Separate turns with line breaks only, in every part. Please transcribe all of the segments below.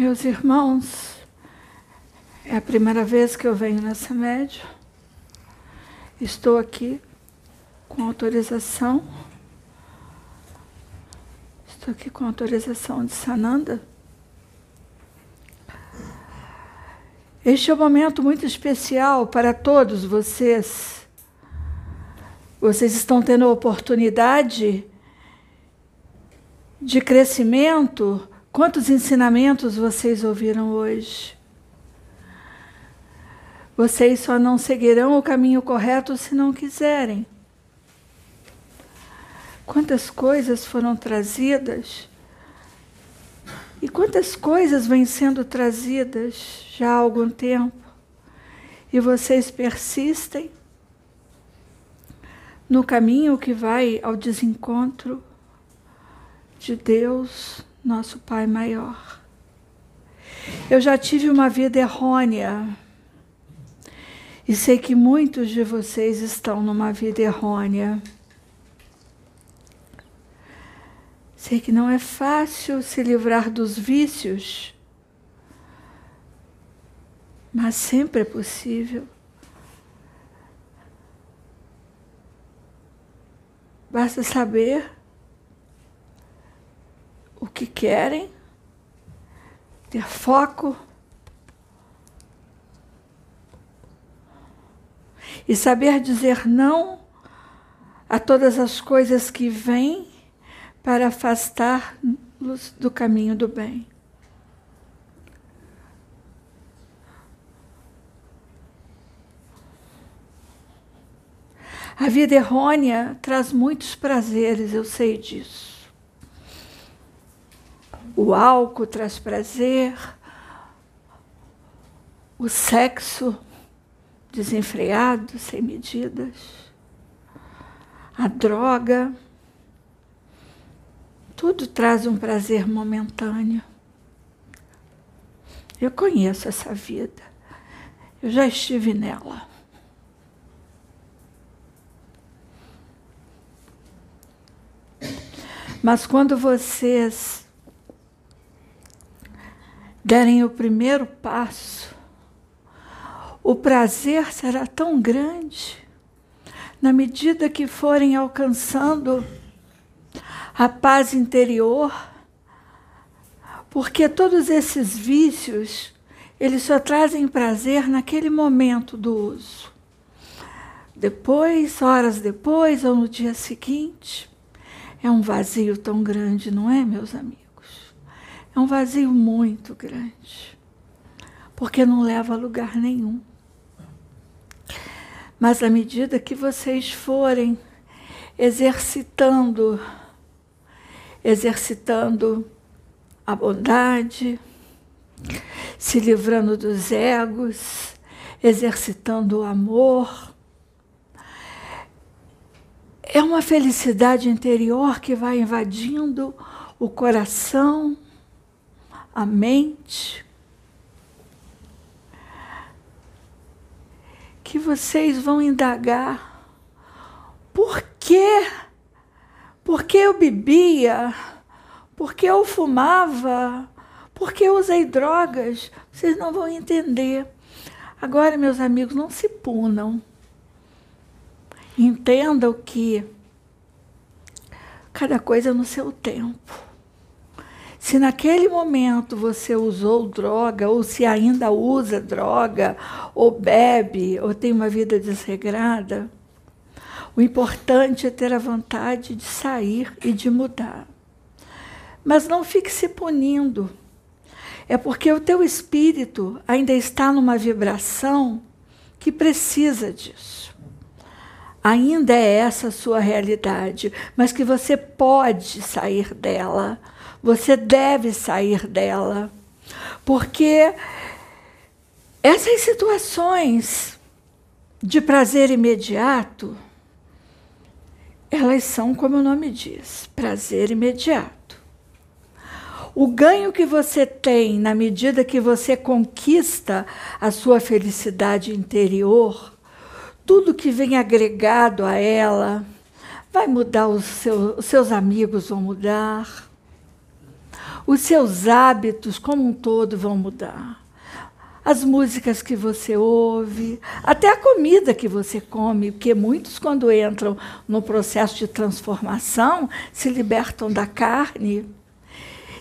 Meus irmãos, é a primeira vez que eu venho nessa média. Estou aqui com autorização. Estou aqui com autorização de Sananda. Este é um momento muito especial para todos vocês. Vocês estão tendo a oportunidade de crescimento. Quantos ensinamentos vocês ouviram hoje? Vocês só não seguirão o caminho correto se não quiserem. Quantas coisas foram trazidas e quantas coisas vêm sendo trazidas já há algum tempo e vocês persistem no caminho que vai ao desencontro de Deus, nosso Pai maior. Eu já tive uma vida errônea e sei que muitos de vocês estão numa vida errônea. Sei que não é fácil se livrar dos vícios, mas sempre é possível. Basta saber querem, ter foco e saber dizer não a todas as coisas que vêm para afastar-nos do caminho do bem. A vida errônea traz muitos prazeres, eu sei disso. O álcool traz prazer, o sexo desenfreado, sem medidas, a droga, tudo traz um prazer momentâneo. Eu conheço essa vida, eu já estive nela. Mas quando vocês derem o primeiro passo, o prazer será tão grande na medida que forem alcançando a paz interior, porque todos esses vícios, eles só trazem prazer naquele momento do uso. Depois, horas depois ou no dia seguinte, é um vazio tão grande, não é, meus amigos? Um vazio muito grande, porque não leva a lugar nenhum. Mas à medida que vocês forem exercitando, exercitando a bondade, se livrando dos egos, exercitando o amor, é uma felicidade interior que vai invadindo o coração, a mente, que vocês vão indagar por quê? Por que eu bebia? Por que eu fumava? Por que eu usei drogas? Vocês não vão entender. Agora, meus amigos, não se punam. Entendam que cada coisa no seu tempo. Se naquele momento você usou droga, ou se ainda usa droga, ou bebe, ou tem uma vida desregrada, o importante é ter a vontade de sair e de mudar. Mas não fique se punindo. É porque o teu espírito ainda está numa vibração que precisa disso. Ainda é essa a sua realidade, mas que você pode sair dela você deve sair dela. Porque essas situações de prazer imediato, elas são, como o nome diz, prazer imediato. O ganho que você tem na medida que você conquista a sua felicidade interior, tudo que vem agregado a ela, vai mudar, os, os seus amigos vão mudar, Os seus hábitos, como um todo, vão mudar. As músicas que você ouve, até a comida que você come, porque muitos, quando entram no processo de transformação, se libertam da carne.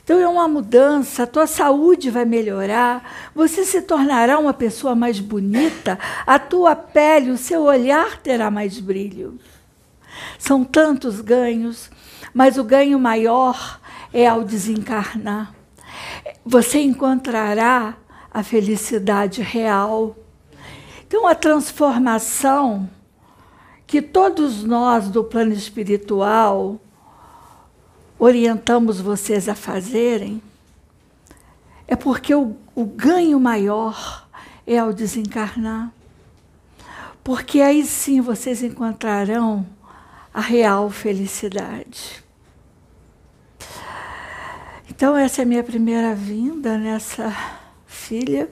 Então é uma mudança, a tua saúde vai melhorar, você se tornará uma pessoa mais bonita, a tua pele, o seu olhar terá mais brilho. São tantos ganhos, mas o ganho maior é ao desencarnar. Você encontrará a felicidade real. Então, a transformação que todos nós do plano espiritual orientamos vocês a fazerem é porque o, o ganho maior é ao desencarnar. Porque aí sim vocês encontrarão a real felicidade. Então, essa é a minha primeira vinda nessa filha.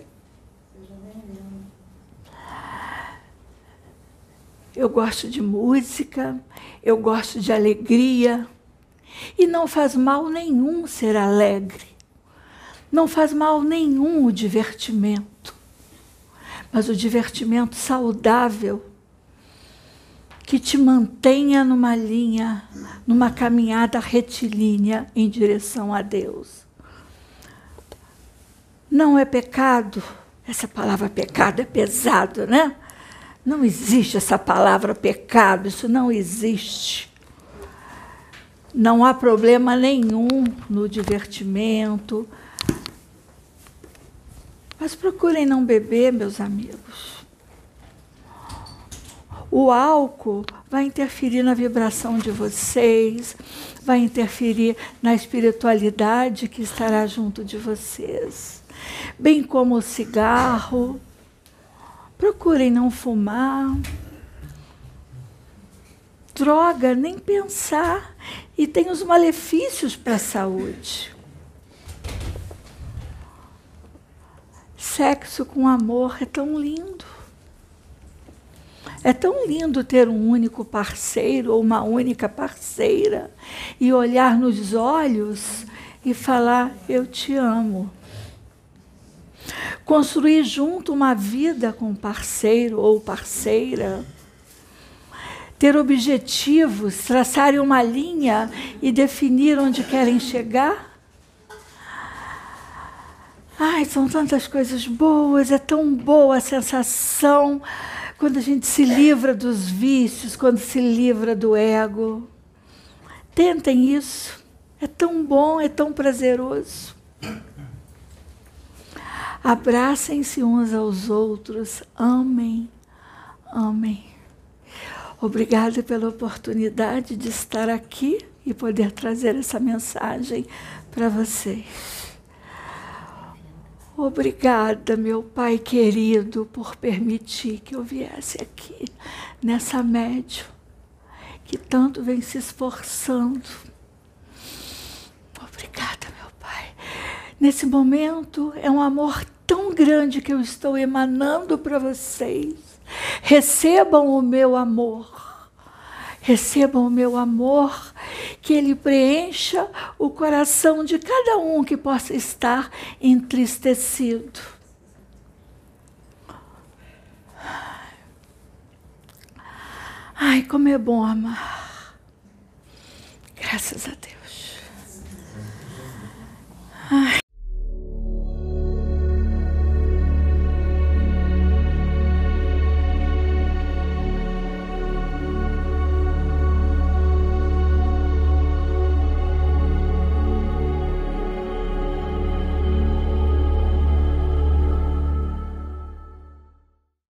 Eu gosto de música, eu gosto de alegria. E não faz mal nenhum ser alegre. Não faz mal nenhum o divertimento. Mas o divertimento saudável que te mantenha numa linha, numa caminhada retilínea em direção a Deus. Não é pecado. Essa palavra pecado é pesado, né? Não existe essa palavra pecado, isso não existe. Não há problema nenhum no divertimento. Mas procurem não beber, meus amigos o álcool vai interferir na vibração de vocês, vai interferir na espiritualidade que estará junto de vocês. Bem como o cigarro. Procurem não fumar. Droga, nem pensar. E tem os malefícios para a saúde. Sexo com amor é tão lindo. É tão lindo ter um único parceiro ou uma única parceira e olhar nos olhos e falar: Eu te amo. Construir junto uma vida com parceiro ou parceira. Ter objetivos, traçarem uma linha e definir onde querem chegar. Ai, são tantas coisas boas, é tão boa a sensação quando a gente se livra dos vícios, quando se livra do ego. Tentem isso. É tão bom, é tão prazeroso. Abracem-se uns aos outros, amem, amem. Obrigada pela oportunidade de estar aqui e poder trazer essa mensagem para vocês. Obrigada, meu Pai querido, por permitir que eu viesse aqui, nessa médium, que tanto vem se esforçando. Obrigada, meu Pai. Nesse momento é um amor tão grande que eu estou emanando para vocês. Recebam o meu amor recebam o meu amor, que Ele preencha o coração de cada um que possa estar entristecido. Ai, como é bom amar. Graças a Deus. Ai.